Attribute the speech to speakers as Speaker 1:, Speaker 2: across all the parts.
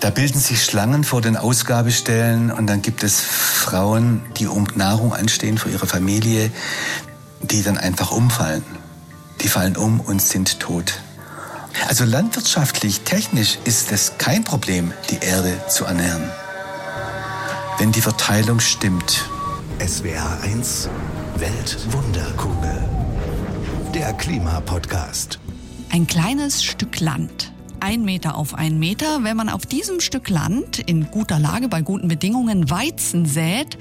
Speaker 1: Da bilden sich Schlangen vor den Ausgabestellen und dann gibt es Frauen, die um Nahrung anstehen für ihre Familie, die dann einfach umfallen. Die fallen um und sind tot. Also landwirtschaftlich, technisch ist es kein Problem, die Erde zu ernähren. Wenn die Verteilung stimmt.
Speaker 2: SWR 1 Weltwunderkugel. Der Klimapodcast.
Speaker 3: Ein kleines Stück Land ein Meter auf ein Meter. Wenn man auf diesem Stück Land in guter Lage bei guten Bedingungen Weizen sät,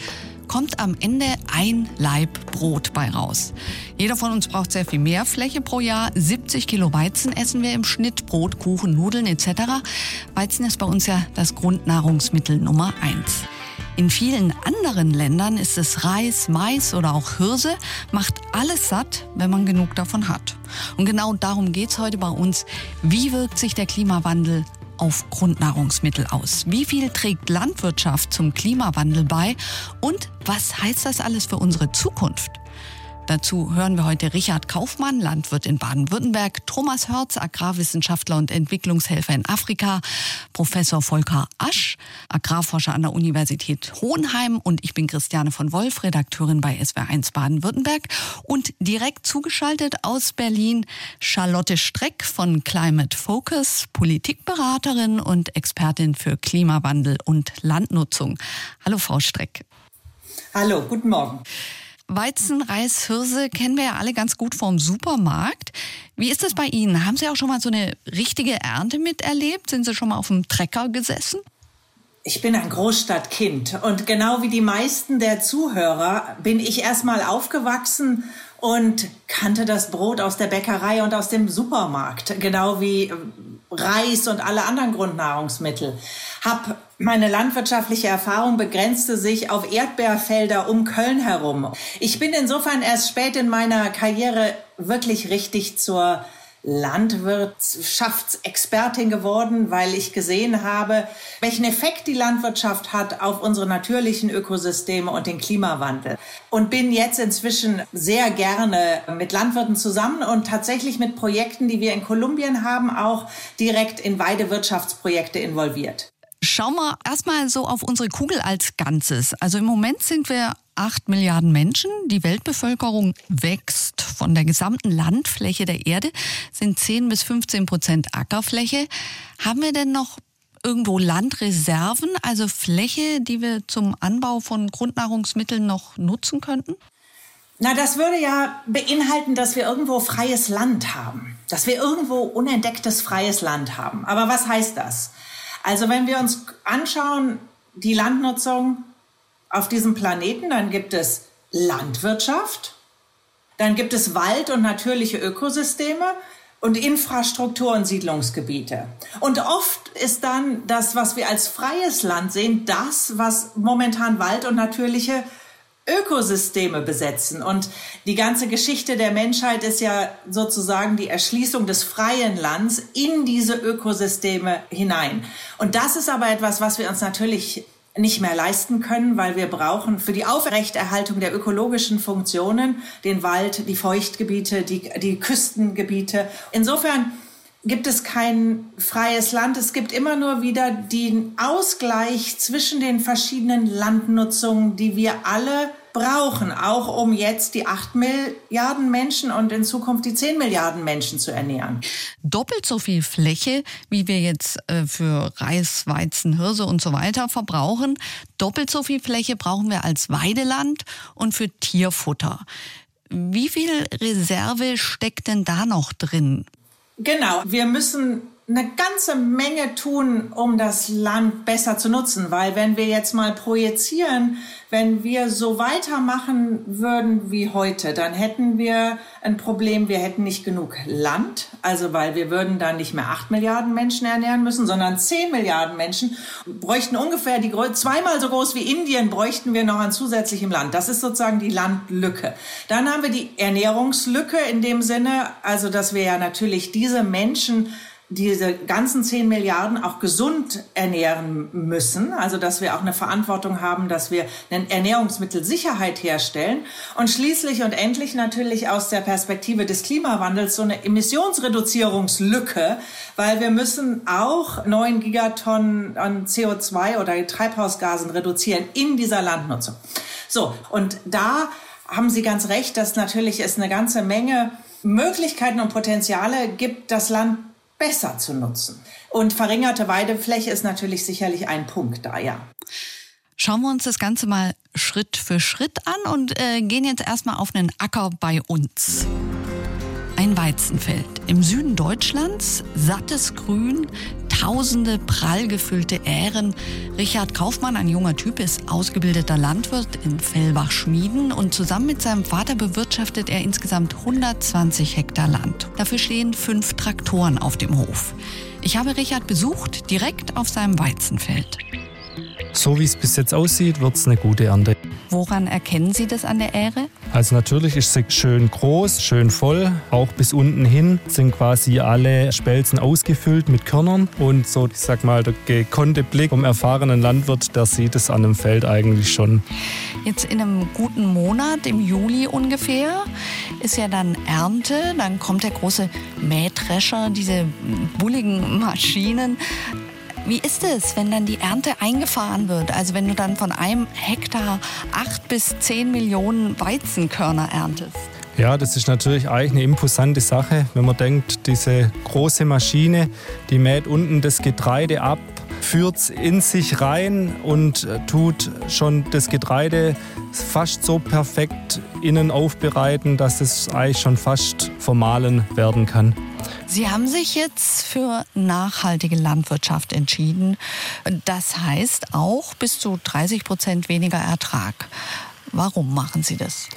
Speaker 3: kommt am Ende ein Laib Brot bei raus. Jeder von uns braucht sehr viel mehr Fläche pro Jahr. 70 Kilo Weizen essen wir im Schnitt, Brot, Kuchen, Nudeln etc. Weizen ist bei uns ja das Grundnahrungsmittel Nummer eins. In vielen anderen Ländern ist es Reis, Mais oder auch Hirse, macht alles satt, wenn man genug davon hat. Und genau darum geht es heute bei uns. Wie wirkt sich der Klimawandel auf Grundnahrungsmittel aus? Wie viel trägt Landwirtschaft zum Klimawandel bei? Und was heißt das alles für unsere Zukunft? Dazu hören wir heute Richard Kaufmann, Landwirt in Baden-Württemberg, Thomas Hörz, Agrarwissenschaftler und Entwicklungshelfer in Afrika, Professor Volker Asch, Agrarforscher an der Universität Hohenheim und ich bin Christiane von Wolf, Redakteurin bei SWR1 Baden-Württemberg und direkt zugeschaltet aus Berlin Charlotte Streck von Climate Focus, Politikberaterin und Expertin für Klimawandel und Landnutzung. Hallo Frau Streck.
Speaker 4: Hallo, guten Morgen.
Speaker 3: Weizen, Reis, Hirse kennen wir ja alle ganz gut vom Supermarkt. Wie ist das bei Ihnen? Haben Sie auch schon mal so eine richtige Ernte miterlebt? Sind Sie schon mal auf dem Trecker gesessen?
Speaker 4: Ich bin ein Großstadtkind und genau wie die meisten der Zuhörer bin ich erstmal aufgewachsen und kannte das Brot aus der Bäckerei und aus dem Supermarkt, genau wie Reis und alle anderen Grundnahrungsmittel. Hab meine landwirtschaftliche Erfahrung begrenzte sich auf Erdbeerfelder um Köln herum. Ich bin insofern erst spät in meiner Karriere wirklich richtig zur Landwirtschaftsexpertin geworden, weil ich gesehen habe, welchen Effekt die Landwirtschaft hat auf unsere natürlichen Ökosysteme und den Klimawandel. Und bin jetzt inzwischen sehr gerne mit Landwirten zusammen und tatsächlich mit Projekten, die wir in Kolumbien haben, auch direkt in Weidewirtschaftsprojekte involviert.
Speaker 3: Schauen wir erstmal so auf unsere Kugel als Ganzes. Also im Moment sind wir 8 Milliarden Menschen. Die Weltbevölkerung wächst. Von der gesamten Landfläche der Erde sind 10 bis 15 Prozent Ackerfläche. Haben wir denn noch irgendwo Landreserven, also Fläche, die wir zum Anbau von Grundnahrungsmitteln noch nutzen könnten?
Speaker 4: Na, das würde ja beinhalten, dass wir irgendwo freies Land haben. Dass wir irgendwo unentdecktes freies Land haben. Aber was heißt das? Also wenn wir uns anschauen, die Landnutzung auf diesem Planeten, dann gibt es Landwirtschaft, dann gibt es Wald und natürliche Ökosysteme und Infrastruktur und Siedlungsgebiete. Und oft ist dann das, was wir als freies Land sehen, das, was momentan Wald und natürliche Ökosysteme besetzen. Und die ganze Geschichte der Menschheit ist ja sozusagen die Erschließung des freien Lands in diese Ökosysteme hinein. Und das ist aber etwas, was wir uns natürlich nicht mehr leisten können, weil wir brauchen für die Aufrechterhaltung der ökologischen Funktionen den Wald, die Feuchtgebiete, die, die Küstengebiete. Insofern gibt es kein freies Land. Es gibt immer nur wieder den Ausgleich zwischen den verschiedenen Landnutzungen, die wir alle brauchen, auch um jetzt die 8 Milliarden Menschen und in Zukunft die 10 Milliarden Menschen zu ernähren.
Speaker 3: Doppelt so viel Fläche, wie wir jetzt äh, für Reis, Weizen, Hirse und so weiter verbrauchen, doppelt so viel Fläche brauchen wir als Weideland und für Tierfutter. Wie viel Reserve steckt denn da noch drin?
Speaker 4: Genau, wir müssen eine ganze Menge tun, um das Land besser zu nutzen. Weil wenn wir jetzt mal projizieren, wenn wir so weitermachen würden wie heute, dann hätten wir ein Problem, wir hätten nicht genug Land. Also weil wir würden dann nicht mehr acht Milliarden Menschen ernähren müssen, sondern zehn Milliarden Menschen bräuchten ungefähr die zweimal so groß wie Indien bräuchten wir noch an zusätzlichem Land. Das ist sozusagen die Landlücke. Dann haben wir die Ernährungslücke in dem Sinne, also dass wir ja natürlich diese Menschen diese ganzen 10 Milliarden auch gesund ernähren müssen, also dass wir auch eine Verantwortung haben, dass wir eine Ernährungsmittelsicherheit herstellen und schließlich und endlich natürlich aus der Perspektive des Klimawandels so eine Emissionsreduzierungslücke, weil wir müssen auch 9 Gigatonnen an CO2 oder Treibhausgasen reduzieren in dieser Landnutzung. So, und da haben Sie ganz recht, dass natürlich es eine ganze Menge Möglichkeiten und Potenziale gibt, das Land besser zu nutzen. Und verringerte Weidefläche ist natürlich sicherlich ein Punkt da, ja.
Speaker 3: Schauen wir uns das Ganze mal Schritt für Schritt an und äh, gehen jetzt erstmal auf einen Acker bei uns. Ein Weizenfeld im Süden Deutschlands, sattes Grün, tausende prall gefüllte Ähren. Richard Kaufmann, ein junger Typ, ist ausgebildeter Landwirt in Fellbach-Schmieden und zusammen mit seinem Vater bewirtschaftet er insgesamt 120 Hektar Land. Dafür stehen fünf Traktoren auf dem Hof. Ich habe Richard besucht, direkt auf seinem Weizenfeld.
Speaker 5: So wie es bis jetzt aussieht, wird es eine gute Ernte.
Speaker 3: Woran erkennen Sie das an der Ähre?
Speaker 5: Also natürlich ist sie schön groß, schön voll. Auch bis unten hin sind quasi alle Spelzen ausgefüllt mit Körnern. Und so, ich sag mal, der gekonnte Blick vom erfahrenen Landwirt, der sieht es an dem Feld eigentlich schon.
Speaker 3: Jetzt in einem guten Monat, im Juli ungefähr, ist ja dann Ernte. Dann kommt der große Mähdrescher, diese bulligen Maschinen. Wie ist es, wenn dann die Ernte eingefahren wird? Also wenn du dann von einem Hektar acht bis zehn Millionen Weizenkörner erntest?
Speaker 5: Ja, das ist natürlich eigentlich eine imposante Sache, wenn man denkt, diese große Maschine, die mäht unten das Getreide ab, führt es in sich rein und tut schon das Getreide fast so perfekt innen aufbereiten, dass es eigentlich schon fast vermahlen werden kann.
Speaker 3: Sie haben sich jetzt für nachhaltige Landwirtschaft entschieden. Das heißt auch bis zu 30 Prozent weniger Ertrag. Warum machen Sie das?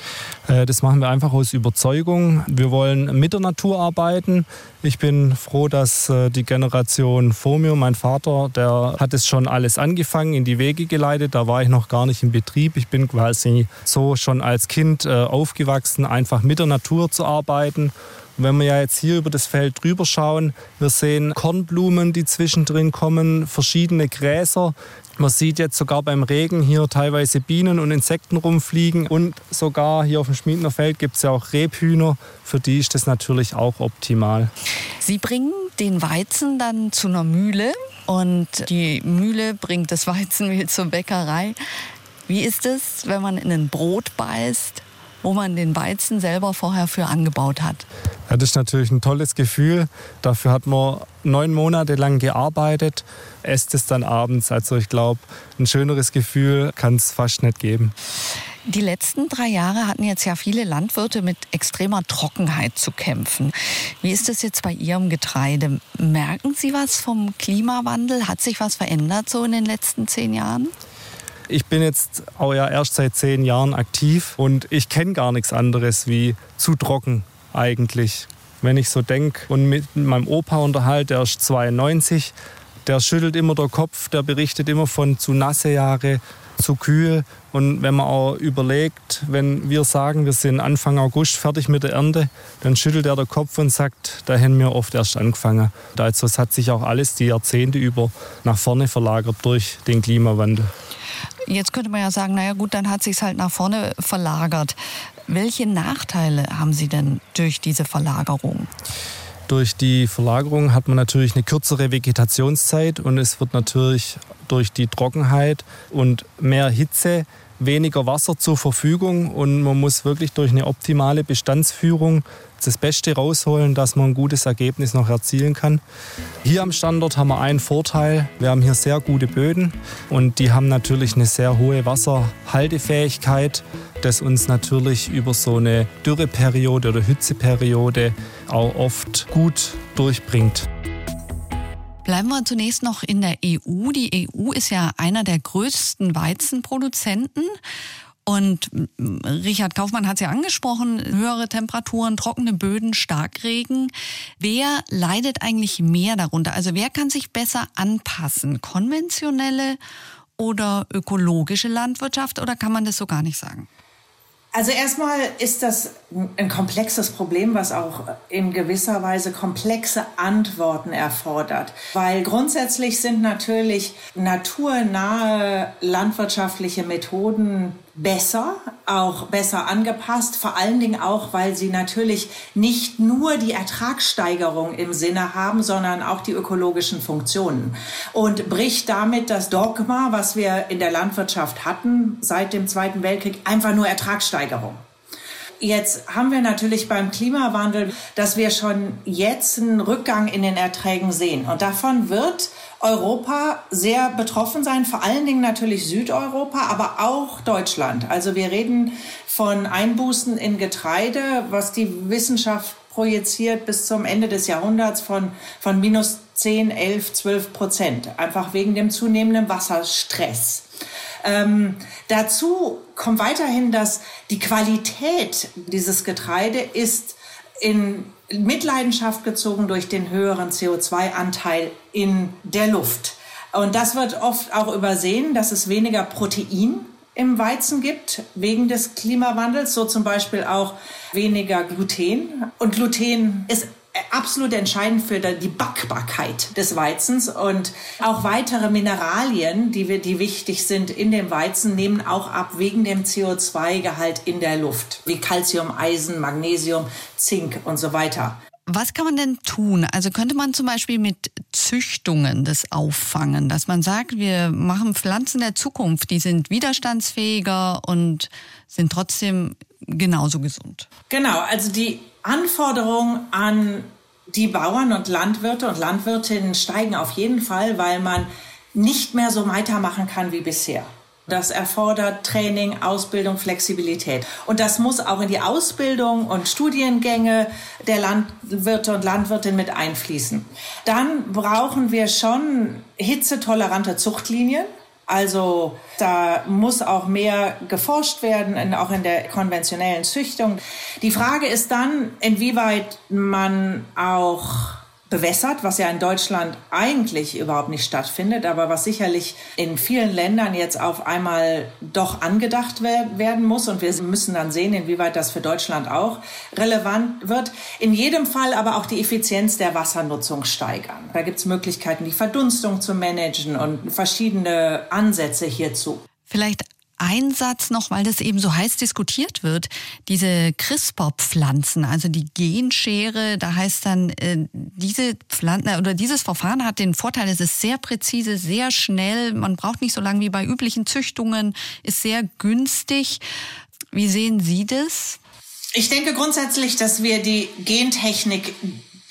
Speaker 5: Äh, das machen wir einfach aus Überzeugung. Wir wollen mit der Natur arbeiten. Ich bin froh, dass äh, die Generation vor mir, mein Vater, der hat es schon alles angefangen, in die Wege geleitet. Da war ich noch gar nicht im Betrieb. Ich bin quasi so schon als Kind äh, aufgewachsen, einfach mit der Natur zu arbeiten wenn wir ja jetzt hier über das Feld drüber schauen, wir sehen Kornblumen, die zwischendrin kommen, verschiedene Gräser. Man sieht jetzt sogar beim Regen hier teilweise Bienen und Insekten rumfliegen. Und sogar hier auf dem Schmiedner Feld gibt es ja auch Rebhühner. Für die ist das natürlich auch optimal.
Speaker 3: Sie bringen den Weizen dann zu einer Mühle und die Mühle bringt das Weizenmehl zur Bäckerei. Wie ist es, wenn man in ein Brot beißt wo man den Weizen selber vorher für angebaut hat.
Speaker 5: Ja, das ist natürlich ein tolles Gefühl. Dafür hat man neun Monate lang gearbeitet, esst es dann abends. Also ich glaube, ein schöneres Gefühl kann es fast nicht geben.
Speaker 3: Die letzten drei Jahre hatten jetzt ja viele Landwirte mit extremer Trockenheit zu kämpfen. Wie ist das jetzt bei Ihrem Getreide? Merken Sie was vom Klimawandel? Hat sich was verändert so in den letzten zehn Jahren?
Speaker 5: Ich bin jetzt auch ja erst seit zehn Jahren aktiv und ich kenne gar nichts anderes wie zu trocken eigentlich. Wenn ich so denke und mit meinem Opa unterhalte, der ist 92, der schüttelt immer der Kopf, der berichtet immer von zu nasse Jahre, zu kühl. Und wenn man auch überlegt, wenn wir sagen, wir sind Anfang August fertig mit der Ernte, dann schüttelt er der Kopf und sagt, da hätten wir oft erst angefangen. Also es hat sich auch alles die Jahrzehnte über nach vorne verlagert durch den Klimawandel.
Speaker 3: Jetzt könnte man ja sagen, naja gut, dann hat sich halt nach vorne verlagert. Welche Nachteile haben Sie denn durch diese Verlagerung?
Speaker 5: Durch die Verlagerung hat man natürlich eine kürzere Vegetationszeit und es wird natürlich durch die Trockenheit und mehr Hitze weniger Wasser zur Verfügung und man muss wirklich durch eine optimale Bestandsführung das Beste rausholen, dass man ein gutes Ergebnis noch erzielen kann. Hier am Standort haben wir einen Vorteil. Wir haben hier sehr gute Böden und die haben natürlich eine sehr hohe Wasserhaltefähigkeit, das uns natürlich über so eine Dürreperiode oder Hitzeperiode auch oft gut durchbringt.
Speaker 3: Bleiben wir zunächst noch in der EU. Die EU ist ja einer der größten Weizenproduzenten. Und Richard Kaufmann hat es ja angesprochen, höhere Temperaturen, trockene Böden, Starkregen. Wer leidet eigentlich mehr darunter? Also wer kann sich besser anpassen? Konventionelle oder ökologische Landwirtschaft oder kann man das so gar nicht sagen?
Speaker 4: Also erstmal ist das ein komplexes Problem, was auch in gewisser Weise komplexe Antworten erfordert. Weil grundsätzlich sind natürlich naturnahe landwirtschaftliche Methoden besser, auch besser angepasst, vor allen Dingen auch, weil sie natürlich nicht nur die Ertragssteigerung im Sinne haben, sondern auch die ökologischen Funktionen und bricht damit das Dogma, was wir in der Landwirtschaft hatten seit dem Zweiten Weltkrieg, einfach nur Ertragssteigerung. Jetzt haben wir natürlich beim Klimawandel, dass wir schon jetzt einen Rückgang in den Erträgen sehen. Und davon wird Europa sehr betroffen sein, vor allen Dingen natürlich Südeuropa, aber auch Deutschland. Also wir reden von Einbußen in Getreide, was die Wissenschaft projiziert bis zum Ende des Jahrhunderts von, von minus 10, 11, 12 Prozent, einfach wegen dem zunehmenden Wasserstress. Ähm, dazu kommt weiterhin, dass die Qualität dieses Getreide ist in Mitleidenschaft gezogen durch den höheren CO2-Anteil in der Luft. Und das wird oft auch übersehen, dass es weniger Protein im Weizen gibt, wegen des Klimawandels, so zum Beispiel auch weniger Gluten. Und Gluten ist absolut entscheidend für die Backbarkeit des Weizens und auch weitere Mineralien, die, wir, die wichtig sind in dem Weizen, nehmen auch ab wegen dem CO2-Gehalt in der Luft, wie Calcium, Eisen, Magnesium, Zink und so weiter.
Speaker 3: Was kann man denn tun? Also könnte man zum Beispiel mit Züchtungen das auffangen, dass man sagt, wir machen Pflanzen der Zukunft, die sind widerstandsfähiger und sind trotzdem genauso gesund.
Speaker 4: Genau, also die Anforderungen an die Bauern und Landwirte und Landwirtinnen steigen auf jeden Fall, weil man nicht mehr so weitermachen kann wie bisher. Das erfordert Training, Ausbildung, Flexibilität. Und das muss auch in die Ausbildung und Studiengänge der Landwirte und Landwirtinnen mit einfließen. Dann brauchen wir schon hitzetolerante Zuchtlinien. Also da muss auch mehr geforscht werden, auch in der konventionellen Züchtung. Die Frage ist dann, inwieweit man auch bewässert, was ja in Deutschland eigentlich überhaupt nicht stattfindet, aber was sicherlich in vielen Ländern jetzt auf einmal doch angedacht werden muss. Und wir müssen dann sehen, inwieweit das für Deutschland auch relevant wird. In jedem Fall aber auch die Effizienz der Wassernutzung steigern. Da gibt es Möglichkeiten, die Verdunstung zu managen und verschiedene Ansätze hierzu.
Speaker 3: Vielleicht ein Satz noch, weil das eben so heiß diskutiert wird. Diese CRISPR-Pflanzen, also die Genschere, da heißt dann, äh, diese Pflanzen äh, oder dieses Verfahren hat den Vorteil, es ist sehr präzise, sehr schnell, man braucht nicht so lange wie bei üblichen Züchtungen, ist sehr günstig. Wie sehen Sie das?
Speaker 4: Ich denke grundsätzlich, dass wir die Gentechnik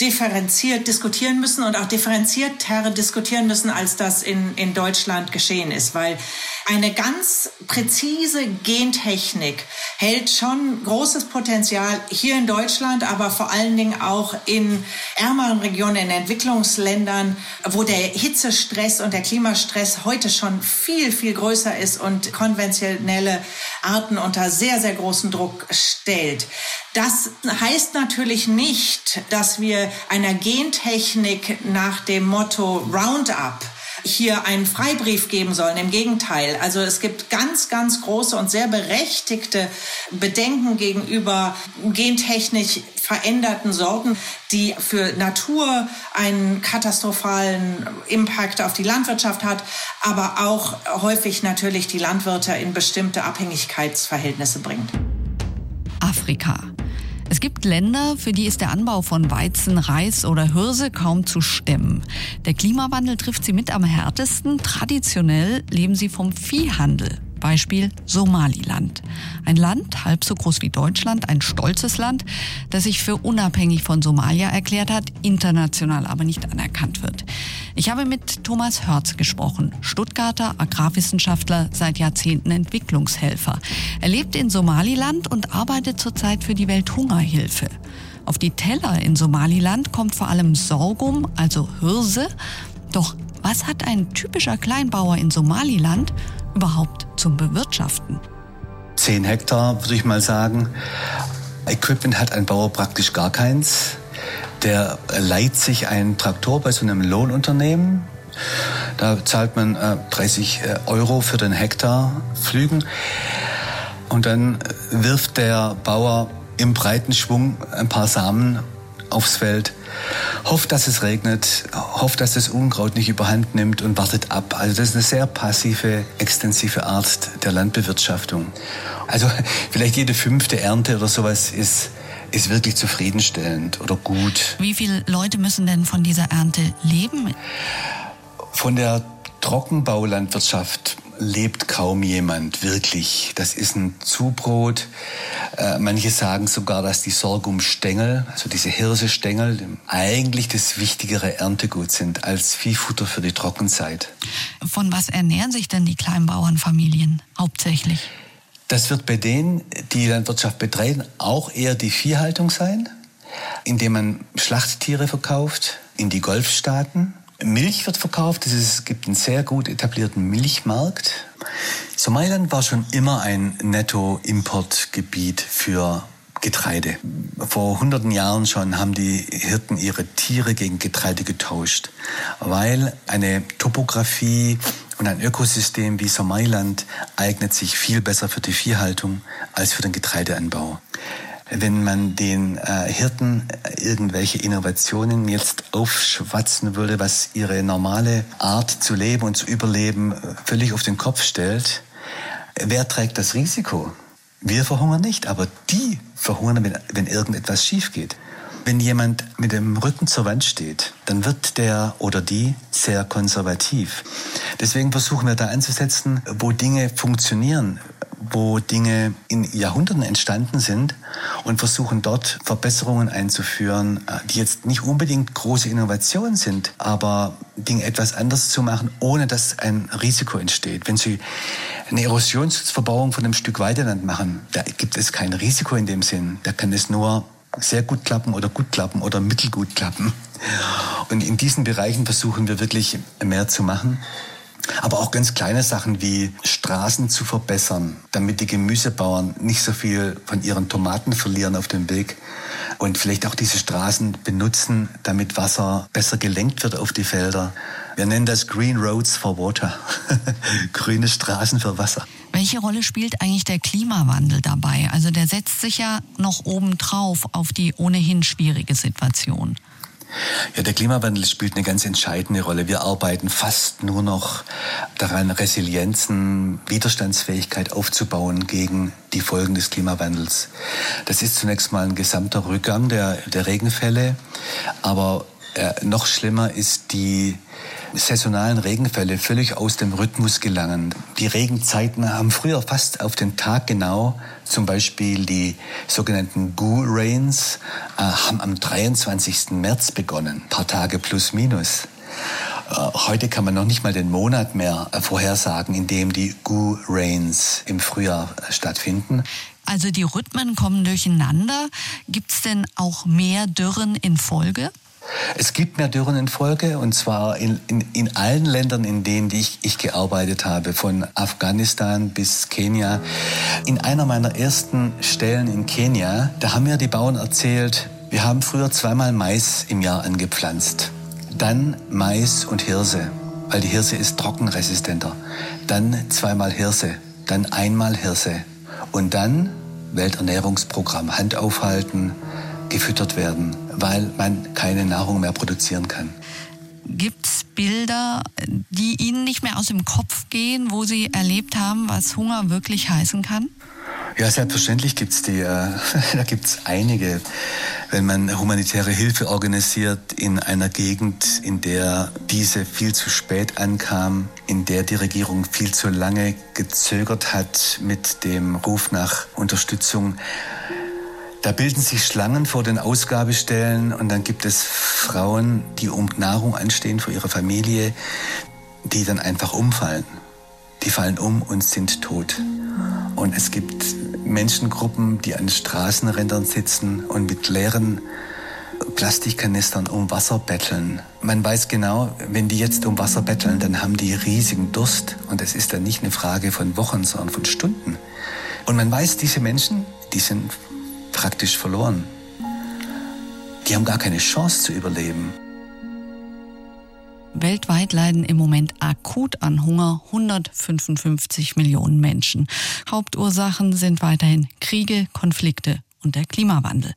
Speaker 4: differenziert diskutieren müssen und auch differenzierter diskutieren müssen, als das in, in Deutschland geschehen ist, weil eine ganz präzise Gentechnik hält schon großes Potenzial hier in Deutschland, aber vor allen Dingen auch in ärmeren Regionen, in Entwicklungsländern, wo der Hitzestress und der Klimastress heute schon viel, viel größer ist und konventionelle Arten unter sehr, sehr großen Druck stellt. Das heißt natürlich nicht, dass wir einer Gentechnik nach dem Motto Roundup hier einen Freibrief geben sollen. Im Gegenteil. Also es gibt ganz, ganz große und sehr berechtigte Bedenken gegenüber gentechnisch veränderten Sorten, die für Natur einen katastrophalen Impact auf die Landwirtschaft hat, aber auch häufig natürlich die Landwirte in bestimmte Abhängigkeitsverhältnisse bringt.
Speaker 3: Afrika. Es gibt Länder, für die ist der Anbau von Weizen, Reis oder Hirse kaum zu stemmen. Der Klimawandel trifft sie mit am härtesten. Traditionell leben sie vom Viehhandel. Beispiel Somaliland. Ein Land, halb so groß wie Deutschland, ein stolzes Land, das sich für unabhängig von Somalia erklärt hat, international aber nicht anerkannt wird. Ich habe mit Thomas Hörz gesprochen, Stuttgarter Agrarwissenschaftler, seit Jahrzehnten Entwicklungshelfer. Er lebt in Somaliland und arbeitet zurzeit für die Welthungerhilfe. Auf die Teller in Somaliland kommt vor allem Sorghum, also Hirse. Doch was hat ein typischer Kleinbauer in Somaliland überhaupt zum Bewirtschaften?
Speaker 1: Zehn Hektar, würde ich mal sagen. Equipment hat ein Bauer praktisch gar keins. Der leiht sich einen Traktor bei so einem Lohnunternehmen. Da zahlt man äh, 30 äh, Euro für den Hektar Flügen. Und dann wirft der Bauer im breiten Schwung ein paar Samen aufs Feld, hofft, dass es regnet, hofft, dass das Unkraut nicht überhand nimmt und wartet ab. Also das ist eine sehr passive, extensive Art der Landbewirtschaftung. Also vielleicht jede fünfte Ernte oder sowas ist ist wirklich zufriedenstellend oder gut.
Speaker 3: Wie viele Leute müssen denn von dieser Ernte leben?
Speaker 1: Von der Trockenbaulandwirtschaft lebt kaum jemand wirklich. Das ist ein Zubrot. Äh, manche sagen sogar, dass die Sorghumstängel, also diese Hirsestängel, eigentlich das wichtigere Erntegut sind als Viehfutter für die Trockenzeit.
Speaker 3: Von was ernähren sich denn die Kleinbauernfamilien hauptsächlich?
Speaker 1: Das wird bei denen, die Landwirtschaft betreiben, auch eher die Viehhaltung sein, indem man Schlachttiere verkauft in die Golfstaaten. Milch wird verkauft, es gibt einen sehr gut etablierten Milchmarkt. Somaliland war schon immer ein Netto-Importgebiet für Getreide. Vor hunderten Jahren schon haben die Hirten ihre Tiere gegen Getreide getauscht, weil eine Topografie und ein Ökosystem wie Somaliland eignet sich viel besser für die Viehhaltung als für den Getreideanbau. Wenn man den äh, Hirten irgendwelche Innovationen jetzt aufschwatzen würde, was ihre normale Art zu leben und zu überleben völlig auf den Kopf stellt, wer trägt das Risiko? Wir verhungern nicht, aber die verhungern, wenn, wenn irgendetwas schief geht. Wenn jemand mit dem Rücken zur Wand steht, dann wird der oder die sehr konservativ. Deswegen versuchen wir da anzusetzen, wo Dinge funktionieren, wo Dinge in Jahrhunderten entstanden sind und versuchen dort Verbesserungen einzuführen, äh, die jetzt nicht unbedingt große Innovationen sind, aber Dinge etwas anders zu machen, ohne dass ein Risiko entsteht. Wenn Sie eine Erosionsschutzverbauung von einem Stück Weideland machen, da gibt es kein Risiko in dem Sinn. Da kann es nur sehr gut klappen oder gut klappen oder mittelgut klappen. Und in diesen Bereichen versuchen wir wirklich mehr zu machen. Aber auch ganz kleine Sachen wie Straßen zu verbessern, damit die Gemüsebauern nicht so viel von ihren Tomaten verlieren auf dem Weg und vielleicht auch diese Straßen benutzen, damit Wasser besser gelenkt wird auf die Felder. Wir nennen das Green Roads for Water, grüne Straßen für Wasser.
Speaker 3: Welche Rolle spielt eigentlich der Klimawandel dabei? Also der setzt sich ja noch obendrauf auf die ohnehin schwierige Situation.
Speaker 1: Ja, der Klimawandel spielt eine ganz entscheidende Rolle. Wir arbeiten fast nur noch daran, Resilienzen, Widerstandsfähigkeit aufzubauen gegen die Folgen des Klimawandels. Das ist zunächst mal ein gesamter Rückgang der, der Regenfälle, aber äh, noch schlimmer ist die saisonalen Regenfälle völlig aus dem Rhythmus gelangen. Die Regenzeiten haben früher fast auf den Tag genau, zum Beispiel die sogenannten Goo Rains, äh, haben am 23. März begonnen, paar Tage plus minus. Äh, heute kann man noch nicht mal den Monat mehr äh, vorhersagen, in dem die Goo Rains im Frühjahr äh, stattfinden.
Speaker 3: Also die Rhythmen kommen durcheinander. Gibt es denn auch mehr Dürren in Folge?
Speaker 1: Es gibt mehr Dürren in Folge und zwar in, in, in allen Ländern, in denen ich, ich gearbeitet habe, von Afghanistan bis Kenia. In einer meiner ersten Stellen in Kenia, da haben mir die Bauern erzählt, wir haben früher zweimal Mais im Jahr angepflanzt. Dann Mais und Hirse, weil die Hirse ist trockenresistenter. Dann zweimal Hirse, dann einmal Hirse. Und dann Welternährungsprogramm, Hand aufhalten, gefüttert werden, weil man keine Nahrung mehr produzieren kann.
Speaker 3: Gibt es Bilder, die Ihnen nicht mehr aus dem Kopf gehen, wo Sie erlebt haben, was Hunger wirklich heißen kann?
Speaker 1: Ja, selbstverständlich gibt es die. Äh, da gibt es einige. Wenn man humanitäre Hilfe organisiert in einer Gegend, in der diese viel zu spät ankam, in der die Regierung viel zu lange gezögert hat mit dem Ruf nach Unterstützung, da bilden sich Schlangen vor den Ausgabestellen und dann gibt es Frauen, die um Nahrung anstehen für ihre Familie, die dann einfach umfallen. Die fallen um und sind tot. Und es gibt Menschengruppen, die an Straßenrändern sitzen und mit leeren Plastikkanistern um Wasser betteln. Man weiß genau, wenn die jetzt um Wasser betteln, dann haben die riesigen Durst. Und es ist dann nicht eine Frage von Wochen, sondern von Stunden. Und man weiß, diese Menschen, die sind praktisch verloren. Die haben gar keine Chance zu überleben.
Speaker 3: Weltweit leiden im Moment akut an Hunger 155 Millionen Menschen. Hauptursachen sind weiterhin Kriege, Konflikte und der Klimawandel.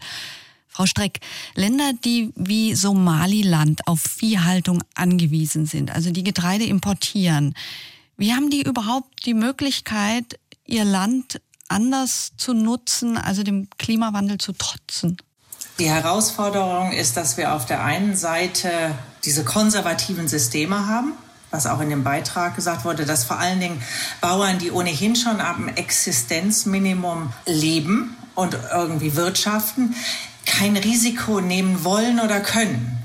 Speaker 3: Frau Streck, Länder, die wie Somaliland auf Viehhaltung angewiesen sind, also die Getreide importieren, wie haben die überhaupt die Möglichkeit, ihr Land anders zu nutzen, also dem Klimawandel zu trotzen?
Speaker 4: Die Herausforderung ist, dass wir auf der einen Seite diese konservativen Systeme haben, was auch in dem Beitrag gesagt wurde, dass vor allen Dingen Bauern, die ohnehin schon am Existenzminimum leben und irgendwie wirtschaften, kein Risiko nehmen wollen oder können.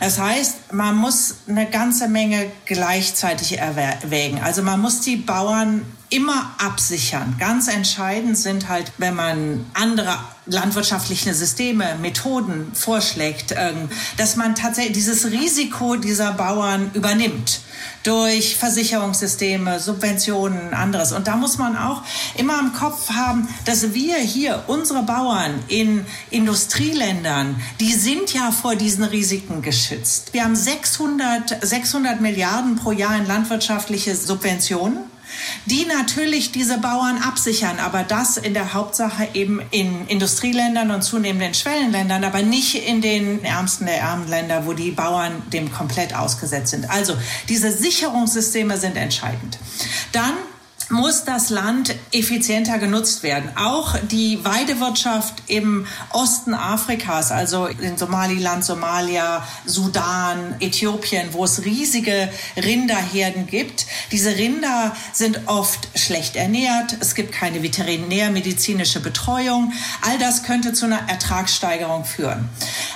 Speaker 4: Das heißt, man muss eine ganze Menge gleichzeitig erwägen. Also man muss die Bauern immer absichern. Ganz entscheidend sind halt, wenn man andere landwirtschaftliche Systeme, Methoden vorschlägt, ähm, dass man tatsächlich dieses Risiko dieser Bauern übernimmt durch Versicherungssysteme, Subventionen, anderes. Und da muss man auch immer im Kopf haben, dass wir hier, unsere Bauern in Industrieländern, die sind ja vor diesen Risiken geschützt. Wir haben 600, 600 Milliarden pro Jahr in landwirtschaftliche Subventionen die natürlich diese Bauern absichern, aber das in der Hauptsache eben in Industrieländern und zunehmend in Schwellenländern, aber nicht in den ärmsten der ärmen Länder, wo die Bauern dem komplett ausgesetzt sind. Also diese Sicherungssysteme sind entscheidend. Dann muss das Land effizienter genutzt werden. Auch die Weidewirtschaft im Osten Afrikas, also in Somaliland, Somalia, Sudan, Äthiopien, wo es riesige Rinderherden gibt. Diese Rinder sind oft schlecht ernährt. Es gibt keine veterinärmedizinische Betreuung. All das könnte zu einer Ertragssteigerung führen.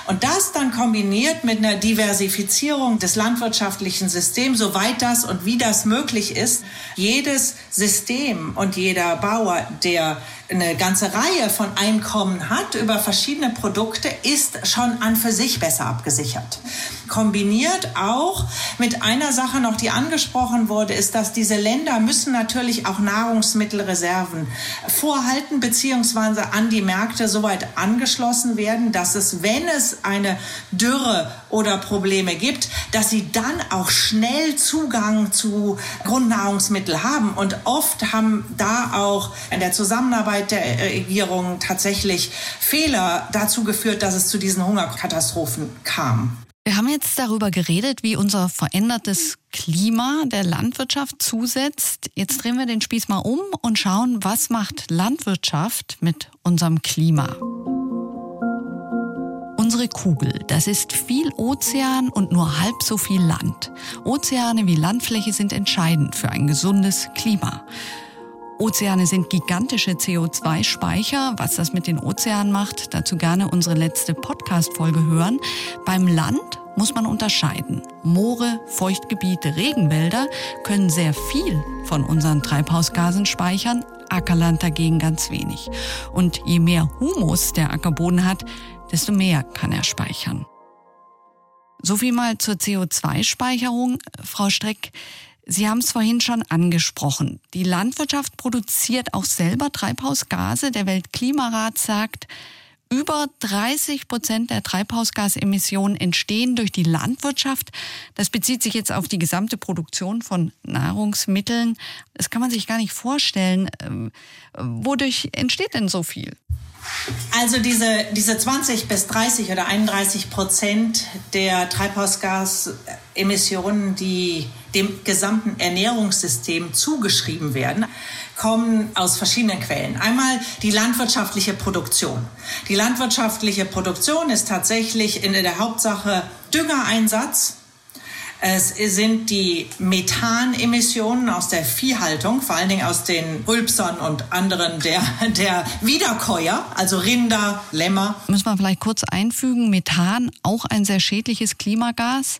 Speaker 4: Und das dann kombiniert mit einer Diversifizierung des landwirtschaftlichen Systems, soweit das und wie das möglich ist, jedes System und jeder Bauer, der eine ganze Reihe von Einkommen hat über verschiedene Produkte, ist schon an für sich besser abgesichert. Kombiniert auch mit einer Sache noch, die angesprochen wurde, ist, dass diese Länder müssen natürlich auch Nahrungsmittelreserven vorhalten beziehungsweise an die Märkte soweit angeschlossen werden, dass es, wenn es eine Dürre oder Probleme gibt, dass sie dann auch schnell Zugang zu Grundnahrungsmitteln haben. Und oft haben da auch in der Zusammenarbeit Zusammenarbeit der Regierung tatsächlich Fehler dazu geführt, dass es zu diesen Hungerkatastrophen kam.
Speaker 3: Wir haben jetzt darüber geredet, wie unser verändertes Klima der Landwirtschaft zusetzt. Jetzt drehen wir den Spieß mal um und schauen, was macht Landwirtschaft mit unserem Klima. Unsere Kugel, das ist viel Ozean und nur halb so viel Land. Ozeane wie Landfläche sind entscheidend für ein gesundes Klima. Ozeane sind gigantische CO2-Speicher. Was das mit den Ozeanen macht, dazu gerne unsere letzte Podcast-Folge hören. Beim Land muss man unterscheiden. Moore, Feuchtgebiete, Regenwälder können sehr viel von unseren Treibhausgasen speichern, Ackerland dagegen ganz wenig. Und je mehr Humus der Ackerboden hat, desto mehr kann er speichern. So viel mal zur CO2-Speicherung. Frau Streck, Sie haben es vorhin schon angesprochen. Die Landwirtschaft produziert auch selber Treibhausgase. Der Weltklimarat sagt, über 30 Prozent der Treibhausgasemissionen entstehen durch die Landwirtschaft. Das bezieht sich jetzt auf die gesamte Produktion von Nahrungsmitteln. Das kann man sich gar nicht vorstellen. Ähm, wodurch entsteht denn so viel?
Speaker 4: Also diese, diese 20 bis 30 oder 31 Prozent der Treibhausgasemissionen, die dem gesamten Ernährungssystem zugeschrieben werden, kommen aus verschiedenen Quellen. Einmal die landwirtschaftliche Produktion. Die landwirtschaftliche Produktion ist tatsächlich in der Hauptsache Düngereinsatz, es sind die Methanemissionen aus der Viehhaltung, vor allen Dingen aus den Rülpsern und anderen der, der Wiederkäuer, also Rinder, Lämmer.
Speaker 3: Müssen wir vielleicht kurz einfügen, Methan, auch ein sehr schädliches Klimagas,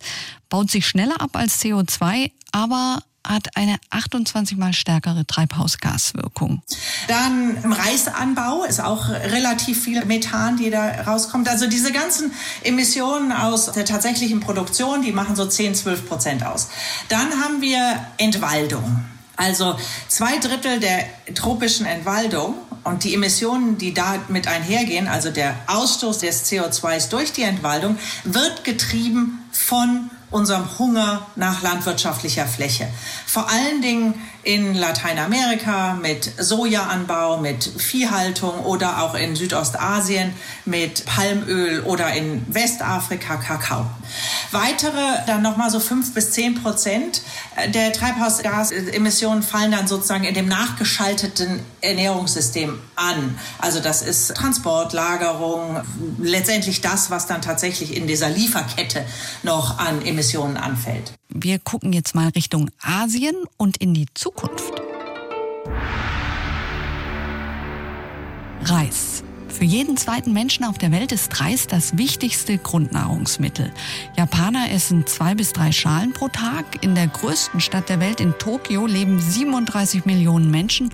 Speaker 3: baut sich schneller ab als CO2, aber hat eine 28 mal stärkere Treibhausgaswirkung.
Speaker 4: Dann im Reisanbau ist auch relativ viel Methan, die da rauskommt. Also diese ganzen Emissionen aus der tatsächlichen Produktion, die machen so 10, 12 Prozent aus. Dann haben wir Entwaldung. Also zwei Drittel der tropischen Entwaldung und die Emissionen, die damit einhergehen, also der Ausstoß des CO2s durch die Entwaldung, wird getrieben von unserem Hunger nach landwirtschaftlicher Fläche. Vor allen Dingen in Lateinamerika mit Sojaanbau, mit Viehhaltung oder auch in Südostasien mit Palmöl oder in Westafrika Kakao. Weitere, dann nochmal so fünf bis zehn Prozent der Treibhausgasemissionen fallen dann sozusagen in dem nachgeschalteten Ernährungssystem an. Also das ist Transport, Lagerung, letztendlich das, was dann tatsächlich in dieser Lieferkette noch an Emissionen anfällt.
Speaker 3: Wir gucken jetzt mal Richtung Asien und in die Zukunft. Reis. Für jeden zweiten Menschen auf der Welt ist Reis das wichtigste Grundnahrungsmittel. Japaner essen zwei bis drei Schalen pro Tag. In der größten Stadt der Welt, in Tokio, leben 37 Millionen Menschen.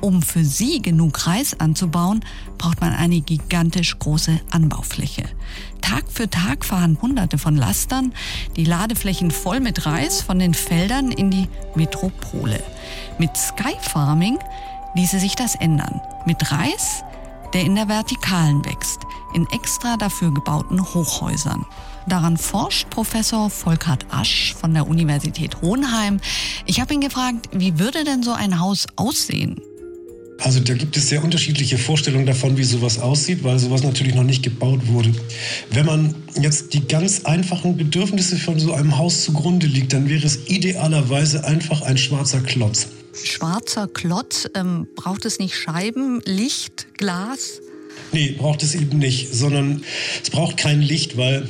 Speaker 3: Um für sie genug Reis anzubauen, braucht man eine gigantisch große Anbaufläche. Tag für Tag fahren Hunderte von Lastern die Ladeflächen voll mit Reis von den Feldern in die Metropole. Mit Sky Farming ließe sich das ändern. Mit Reis der in der Vertikalen wächst, in extra dafür gebauten Hochhäusern. Daran forscht Professor Volkert Asch von der Universität Hohenheim. Ich habe ihn gefragt, wie würde denn so ein Haus aussehen?
Speaker 6: Also da gibt es sehr unterschiedliche Vorstellungen davon, wie sowas aussieht, weil sowas natürlich noch nicht gebaut wurde. Wenn man jetzt die ganz einfachen Bedürfnisse von so einem Haus zugrunde liegt, dann wäre es idealerweise einfach ein schwarzer Klotz
Speaker 3: schwarzer Klotz. Ähm, braucht es nicht Scheiben, Licht, Glas?
Speaker 6: Nee, braucht es eben nicht, sondern es braucht kein Licht, weil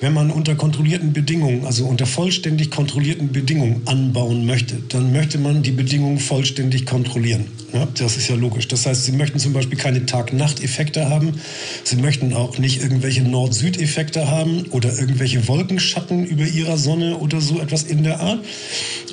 Speaker 6: wenn man unter kontrollierten Bedingungen, also unter vollständig kontrollierten Bedingungen anbauen möchte, dann möchte man die Bedingungen vollständig kontrollieren. Ja, das ist ja logisch. Das heißt, Sie möchten zum Beispiel keine Tag-Nacht-Effekte haben. Sie möchten auch nicht irgendwelche Nord-Süd-Effekte haben oder irgendwelche Wolkenschatten über Ihrer Sonne oder so etwas in der Art.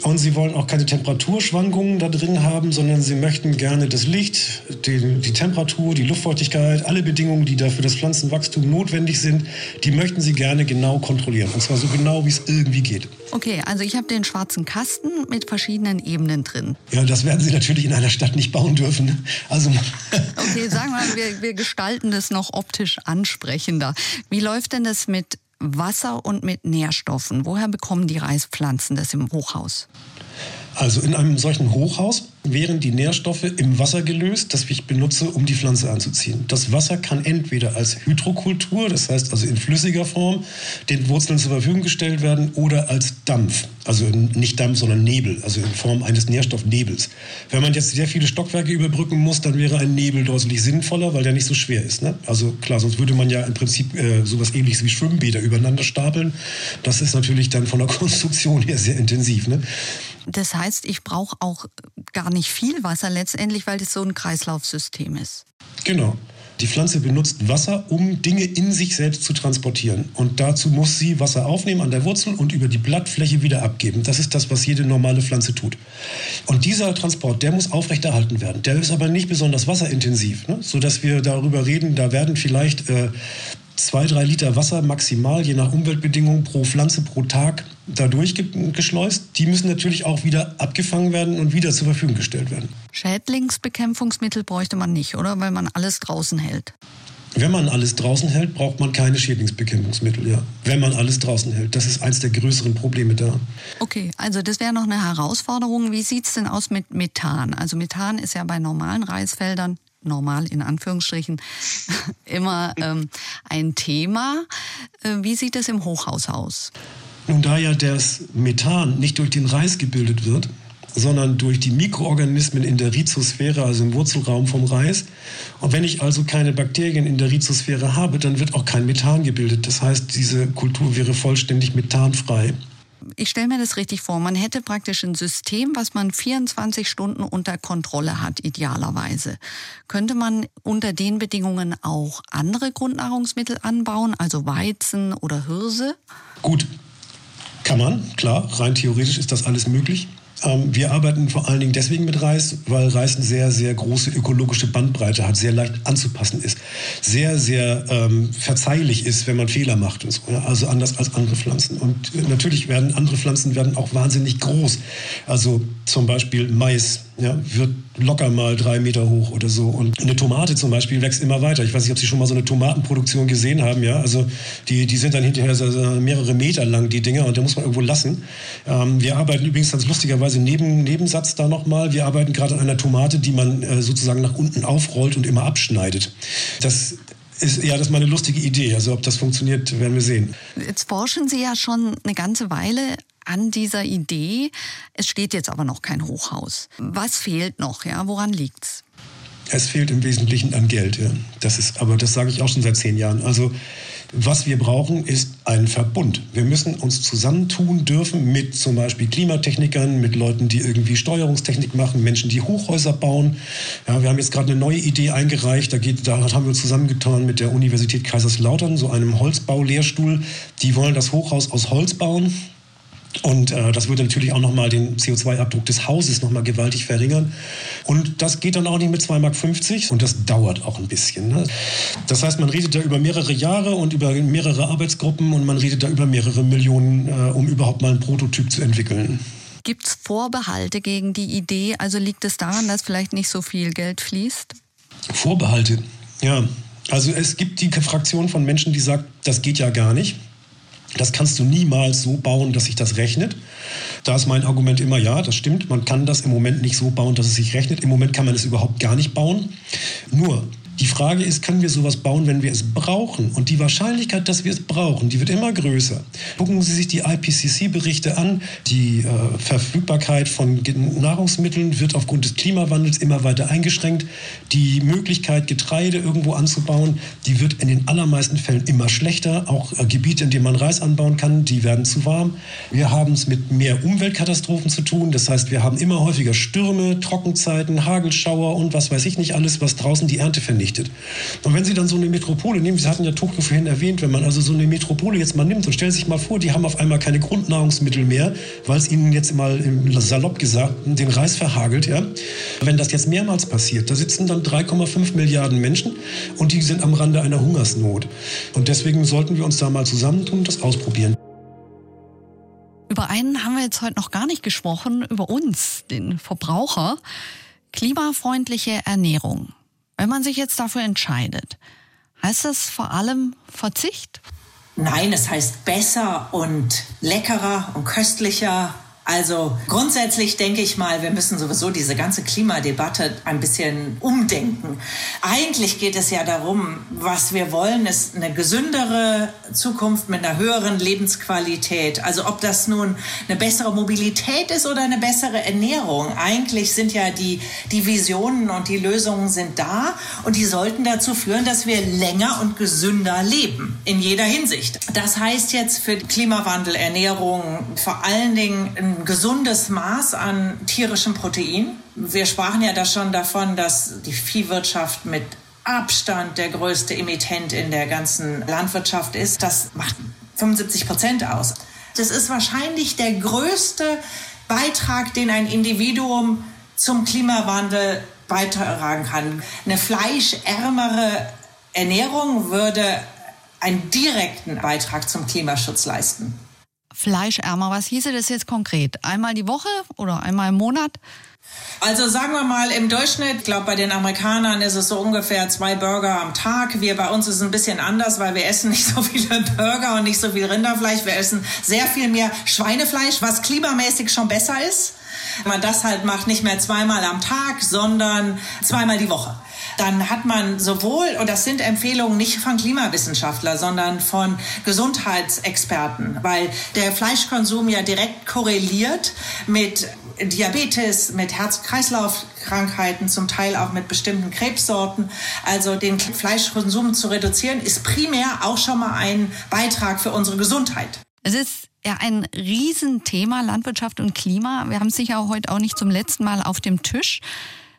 Speaker 6: Und Sie wollen auch keine Temperaturschwankungen da drin haben, sondern Sie möchten gerne das Licht, die, die Temperatur, die Luftfeuchtigkeit, alle Bedingungen, die da für das Pflanzenwachstum notwendig sind, die möchten Sie gerne genau kontrollieren. Und zwar so genau, wie es irgendwie geht.
Speaker 3: Okay, also ich habe den schwarzen Kasten mit verschiedenen Ebenen drin.
Speaker 6: Ja, das werden Sie natürlich in einer Stadt nicht nicht bauen dürfen. Also
Speaker 3: okay, sagen wir mal, wir, wir gestalten das noch optisch ansprechender. Wie läuft denn das mit Wasser und mit Nährstoffen? Woher bekommen die Reispflanzen das im Hochhaus?
Speaker 6: Also in einem solchen Hochhaus wären die Nährstoffe im Wasser gelöst, das ich benutze, um die Pflanze anzuziehen. Das Wasser kann entweder als Hydrokultur, das heißt also in flüssiger Form, den Wurzeln zur Verfügung gestellt werden oder als Dampf, also nicht Dampf, sondern Nebel, also in Form eines Nährstoffnebels. Wenn man jetzt sehr viele Stockwerke überbrücken muss, dann wäre ein Nebel deutlich sinnvoller, weil der nicht so schwer ist. Ne? Also klar, sonst würde man ja im Prinzip äh, sowas ähnliches wie Schwimmbäder übereinander stapeln. Das ist natürlich dann von der Konstruktion her sehr intensiv. Ne?
Speaker 3: Das heißt, ich brauche auch gar nicht viel Wasser letztendlich, weil das so ein Kreislaufsystem ist.
Speaker 6: Genau. Die Pflanze benutzt Wasser, um Dinge in sich selbst zu transportieren. Und dazu muss sie Wasser aufnehmen an der Wurzel und über die Blattfläche wieder abgeben. Das ist das, was jede normale Pflanze tut. Und dieser Transport, der muss aufrechterhalten werden. Der ist aber nicht besonders wasserintensiv, ne? sodass wir darüber reden, da werden vielleicht äh, zwei, drei Liter Wasser maximal, je nach Umweltbedingungen, pro Pflanze pro Tag dadurch geschleust. Die müssen natürlich auch wieder abgefangen werden und wieder zur Verfügung gestellt werden.
Speaker 3: Schädlingsbekämpfungsmittel bräuchte man nicht, oder? Weil man alles draußen hält.
Speaker 6: Wenn man alles draußen hält, braucht man keine Schädlingsbekämpfungsmittel, ja. Wenn man alles draußen hält. Das ist eins der größeren Probleme da.
Speaker 3: Okay, also das wäre noch eine Herausforderung. Wie sieht es denn aus mit Methan? Also Methan ist ja bei normalen Reisfeldern normal in Anführungsstrichen immer ähm, ein Thema. Äh, wie sieht es im Hochhaus aus?
Speaker 6: Nun, da ja das Methan nicht durch den Reis gebildet wird, sondern durch die Mikroorganismen in der Rhizosphäre, also im Wurzelraum vom Reis. Und wenn ich also keine Bakterien in der Rhizosphäre habe, dann wird auch kein Methan gebildet. Das heißt, diese Kultur wäre vollständig methanfrei
Speaker 3: ich stelle mir das richtig vor, man hätte praktisch ein System, was man 24 Stunden unter Kontrolle hat, idealerweise. Könnte man unter den Bedingungen auch andere Grundnahrungsmittel anbauen, also Weizen oder Hirse?
Speaker 6: Gut, kann man, klar, rein theoretisch ist das alles möglich. Ähm, wir arbeiten vor allen Dingen deswegen mit Reis, weil Reis eine sehr, sehr große ökologische Bandbreite hat, sehr leicht anzupassen ist, sehr, sehr ähm, verzeihlich ist, wenn man Fehler macht so. Ja? Also anders als andere Pflanzen. Und äh, natürlich werden andere Pflanzen werden auch wahnsinnig groß. Also zum Beispiel Mais ja, wird locker mal drei Meter hoch oder so. Und eine Tomate zum Beispiel wächst immer weiter. Ich weiß nicht, ob Sie schon mal so eine Tomatenproduktion gesehen haben. Ja, also die, die sind dann hinterher mehrere Meter lang, die Dinger, und da muss man irgendwo lassen. Ähm, wir arbeiten übrigens ganz lustigerweise neben Nebensatz da nochmal. Wir arbeiten gerade an einer Tomate, die man äh, sozusagen nach unten aufrollt und immer abschneidet. Das ist, ja, das ist mal eine lustige Idee. Also ob das funktioniert, werden wir sehen.
Speaker 3: Jetzt forschen Sie ja schon eine ganze Weile an dieser Idee. Es steht jetzt aber noch kein Hochhaus. Was fehlt noch? Ja, woran liegt's?
Speaker 6: Es fehlt im Wesentlichen an Geld. Ja. Das ist, aber das sage ich auch schon seit zehn Jahren. Also was wir brauchen, ist ein Verbund. Wir müssen uns zusammentun dürfen mit zum Beispiel Klimatechnikern, mit Leuten, die irgendwie Steuerungstechnik machen, Menschen, die Hochhäuser bauen. Ja, wir haben jetzt gerade eine neue Idee eingereicht. Da, geht, da haben wir zusammengetan mit der Universität Kaiserslautern, so einem Holzbaulehrstuhl. Die wollen das Hochhaus aus Holz bauen. Und äh, das würde natürlich auch nochmal den CO2-Abdruck des Hauses nochmal gewaltig verringern. Und das geht dann auch nicht mit 2,50 Mark und das dauert auch ein bisschen. Ne? Das heißt, man redet da über mehrere Jahre und über mehrere Arbeitsgruppen und man redet da über mehrere Millionen, äh, um überhaupt mal einen Prototyp zu entwickeln.
Speaker 3: Gibt es Vorbehalte gegen die Idee? Also liegt es daran, dass vielleicht nicht so viel Geld fließt?
Speaker 6: Vorbehalte, ja. Also es gibt die Fraktion von Menschen, die sagt, das geht ja gar nicht. Das kannst du niemals so bauen, dass sich das rechnet. Da ist mein Argument immer, ja, das stimmt. Man kann das im Moment nicht so bauen, dass es sich rechnet. Im Moment kann man es überhaupt gar nicht bauen. Nur, die Frage ist, können wir sowas bauen, wenn wir es brauchen? Und die Wahrscheinlichkeit, dass wir es brauchen, die wird immer größer. Gucken Sie sich die IPCC-Berichte an. Die äh, Verfügbarkeit von Nahrungsmitteln wird aufgrund des Klimawandels immer weiter eingeschränkt. Die Möglichkeit, Getreide irgendwo anzubauen, die wird in den allermeisten Fällen immer schlechter. Auch äh, Gebiete, in denen man Reis anbauen kann, die werden zu warm. Wir haben es mit mehr Umweltkatastrophen zu tun. Das heißt, wir haben immer häufiger Stürme, Trockenzeiten, Hagelschauer und was weiß ich nicht alles, was draußen die Ernte vernichtet vernichtet. Und wenn Sie dann so eine Metropole nehmen, Sie hatten ja Tuchke vorhin erwähnt, wenn man also so eine Metropole jetzt mal nimmt und stellen Sie sich mal vor, die haben auf einmal keine Grundnahrungsmittel mehr, weil es ihnen jetzt mal salopp gesagt den Reis verhagelt. Ja? Wenn das jetzt mehrmals passiert, da sitzen dann 3,5 Milliarden Menschen und die sind am Rande einer Hungersnot. Und deswegen sollten wir uns da mal zusammentun und das ausprobieren.
Speaker 3: Über einen haben wir jetzt heute noch gar nicht gesprochen, über uns, den Verbraucher. Klimafreundliche Ernährung. Wenn man sich jetzt dafür entscheidet, heißt das vor allem Verzicht?
Speaker 4: Nein, es heißt besser und leckerer und köstlicher also grundsätzlich denke ich mal, wir müssen sowieso diese ganze Klimadebatte ein bisschen umdenken. Eigentlich geht es ja darum, was wir wollen, ist eine gesündere Zukunft mit einer höheren Lebensqualität. Also ob das nun eine bessere Mobilität ist oder eine bessere Ernährung. Eigentlich sind ja die, die Visionen und die Lösungen sind da und die sollten dazu führen, dass wir länger und gesünder leben. In jeder Hinsicht. Das heißt jetzt für Klimawandel, Ernährung vor allen Dingen gesundes Maß an tierischem Protein. Wir sprachen ja da schon davon, dass die Viehwirtschaft mit Abstand der größte Emittent in der ganzen Landwirtschaft ist. Das macht 75 Prozent aus. Das ist wahrscheinlich der größte Beitrag, den ein Individuum zum Klimawandel beitragen kann. Eine fleischärmere Ernährung würde einen direkten Beitrag zum Klimaschutz leisten
Speaker 3: fleischärmer. Was hieße das jetzt konkret? Einmal die Woche oder einmal im Monat?
Speaker 4: Also sagen wir mal im Durchschnitt, ich glaube bei den Amerikanern ist es so ungefähr zwei Burger am Tag. Wir bei uns ist es ein bisschen anders, weil wir essen nicht so viele Burger und nicht so viel Rinderfleisch. Wir essen sehr viel mehr Schweinefleisch, was klimamäßig schon besser ist. Man das halt macht nicht mehr zweimal am Tag, sondern zweimal die Woche dann hat man sowohl, und das sind Empfehlungen nicht von Klimawissenschaftlern, sondern von Gesundheitsexperten, weil der Fleischkonsum ja direkt korreliert mit Diabetes, mit Herz-Kreislauf-Krankheiten, zum Teil auch mit bestimmten Krebssorten. Also den Fleischkonsum zu reduzieren, ist primär auch schon mal ein Beitrag für unsere Gesundheit.
Speaker 3: Es ist ja ein Riesenthema, Landwirtschaft und Klima. Wir haben es sicher heute auch nicht zum letzten Mal auf dem Tisch.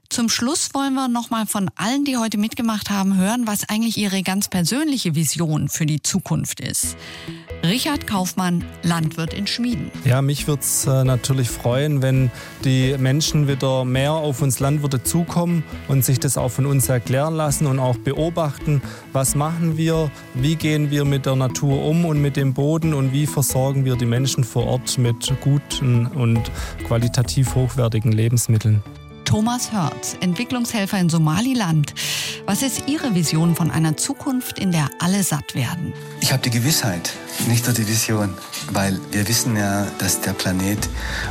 Speaker 3: Zum Schluss wollen wir nochmal von allen, die heute mitgemacht haben, hören, was eigentlich ihre ganz persönliche Vision für die Zukunft ist. Richard Kaufmann, Landwirt in Schmieden.
Speaker 5: Ja, mich würde es äh, natürlich freuen, wenn die Menschen wieder mehr auf uns Landwirte zukommen und sich das auch von uns erklären lassen und auch beobachten, was machen wir, wie gehen wir mit der Natur um und mit dem Boden und wie versorgen wir die Menschen vor Ort mit guten und qualitativ hochwertigen Lebensmitteln.
Speaker 3: Thomas Hörz, Entwicklungshelfer in Somaliland. Was ist Ihre Vision von einer Zukunft, in der alle satt werden?
Speaker 1: Ich habe die Gewissheit, nicht nur die Vision, weil wir wissen ja, dass der Planet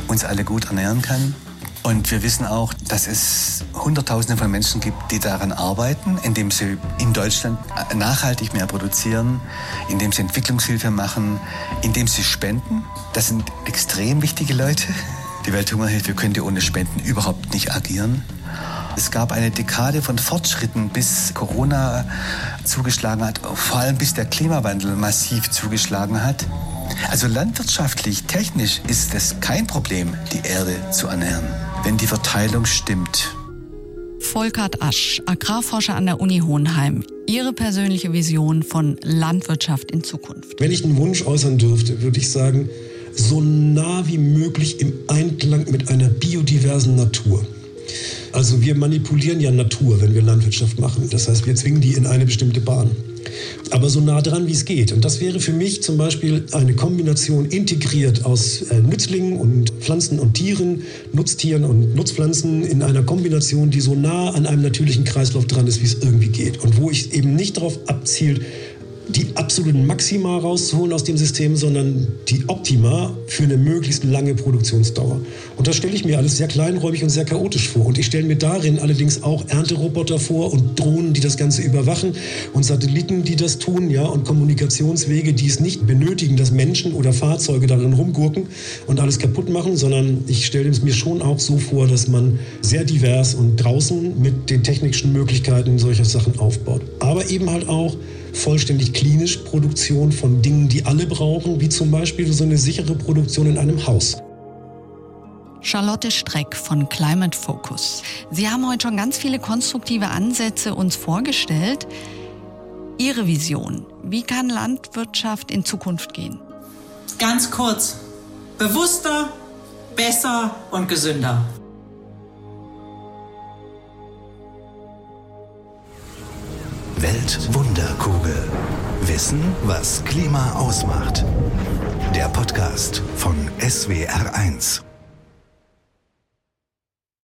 Speaker 1: uns alle gut ernähren kann. Und wir wissen auch, dass es Hunderttausende von Menschen gibt, die daran arbeiten, indem sie in Deutschland nachhaltig mehr produzieren, indem sie Entwicklungshilfe machen, indem sie spenden. Das sind extrem wichtige Leute. Die Welthungerhilfe könnte ohne Spenden überhaupt nicht agieren. Es gab eine Dekade von Fortschritten, bis Corona zugeschlagen hat, vor allem bis der Klimawandel massiv zugeschlagen hat. Also landwirtschaftlich, technisch ist es kein Problem, die Erde zu ernähren, wenn die Verteilung stimmt.
Speaker 3: Volkert Asch, Agrarforscher an der Uni Hohenheim. Ihre persönliche Vision von Landwirtschaft in Zukunft.
Speaker 6: Wenn ich einen Wunsch äußern dürfte, würde ich sagen, so nah wie möglich im Einklang mit einer biodiversen Natur. Also wir manipulieren ja Natur, wenn wir Landwirtschaft machen. Das heißt, wir zwingen die in eine bestimmte Bahn. Aber so nah dran, wie es geht. Und das wäre für mich zum Beispiel eine Kombination integriert aus äh, Nützlingen und Pflanzen und Tieren, Nutztieren und Nutzpflanzen in einer Kombination, die so nah an einem natürlichen Kreislauf dran ist, wie es irgendwie geht. Und wo ich eben nicht darauf abzielt, die absoluten Maxima rauszuholen aus dem System, sondern die Optima für eine möglichst lange Produktionsdauer. Und das stelle ich mir alles sehr kleinräumig und sehr chaotisch vor. Und ich stelle mir darin allerdings auch Ernteroboter vor und Drohnen, die das Ganze überwachen und Satelliten, die das tun, ja, und Kommunikationswege, die es nicht benötigen, dass Menschen oder Fahrzeuge darin rumgurken und alles kaputt machen, sondern ich stelle es mir schon auch so vor, dass man sehr divers und draußen mit den technischen Möglichkeiten solcher Sachen aufbaut. Aber eben halt auch vollständig klinisch Produktion von Dingen, die alle brauchen, wie zum Beispiel so eine sichere Produktion in einem Haus.
Speaker 3: Charlotte Streck von Climate Focus. Sie haben heute schon ganz viele konstruktive Ansätze uns vorgestellt. Ihre Vision, wie kann Landwirtschaft in Zukunft gehen?
Speaker 4: Ganz kurz, bewusster, besser und gesünder.
Speaker 2: Weltwunderkugel. Wissen, was Klima ausmacht. Der Podcast von SWR1.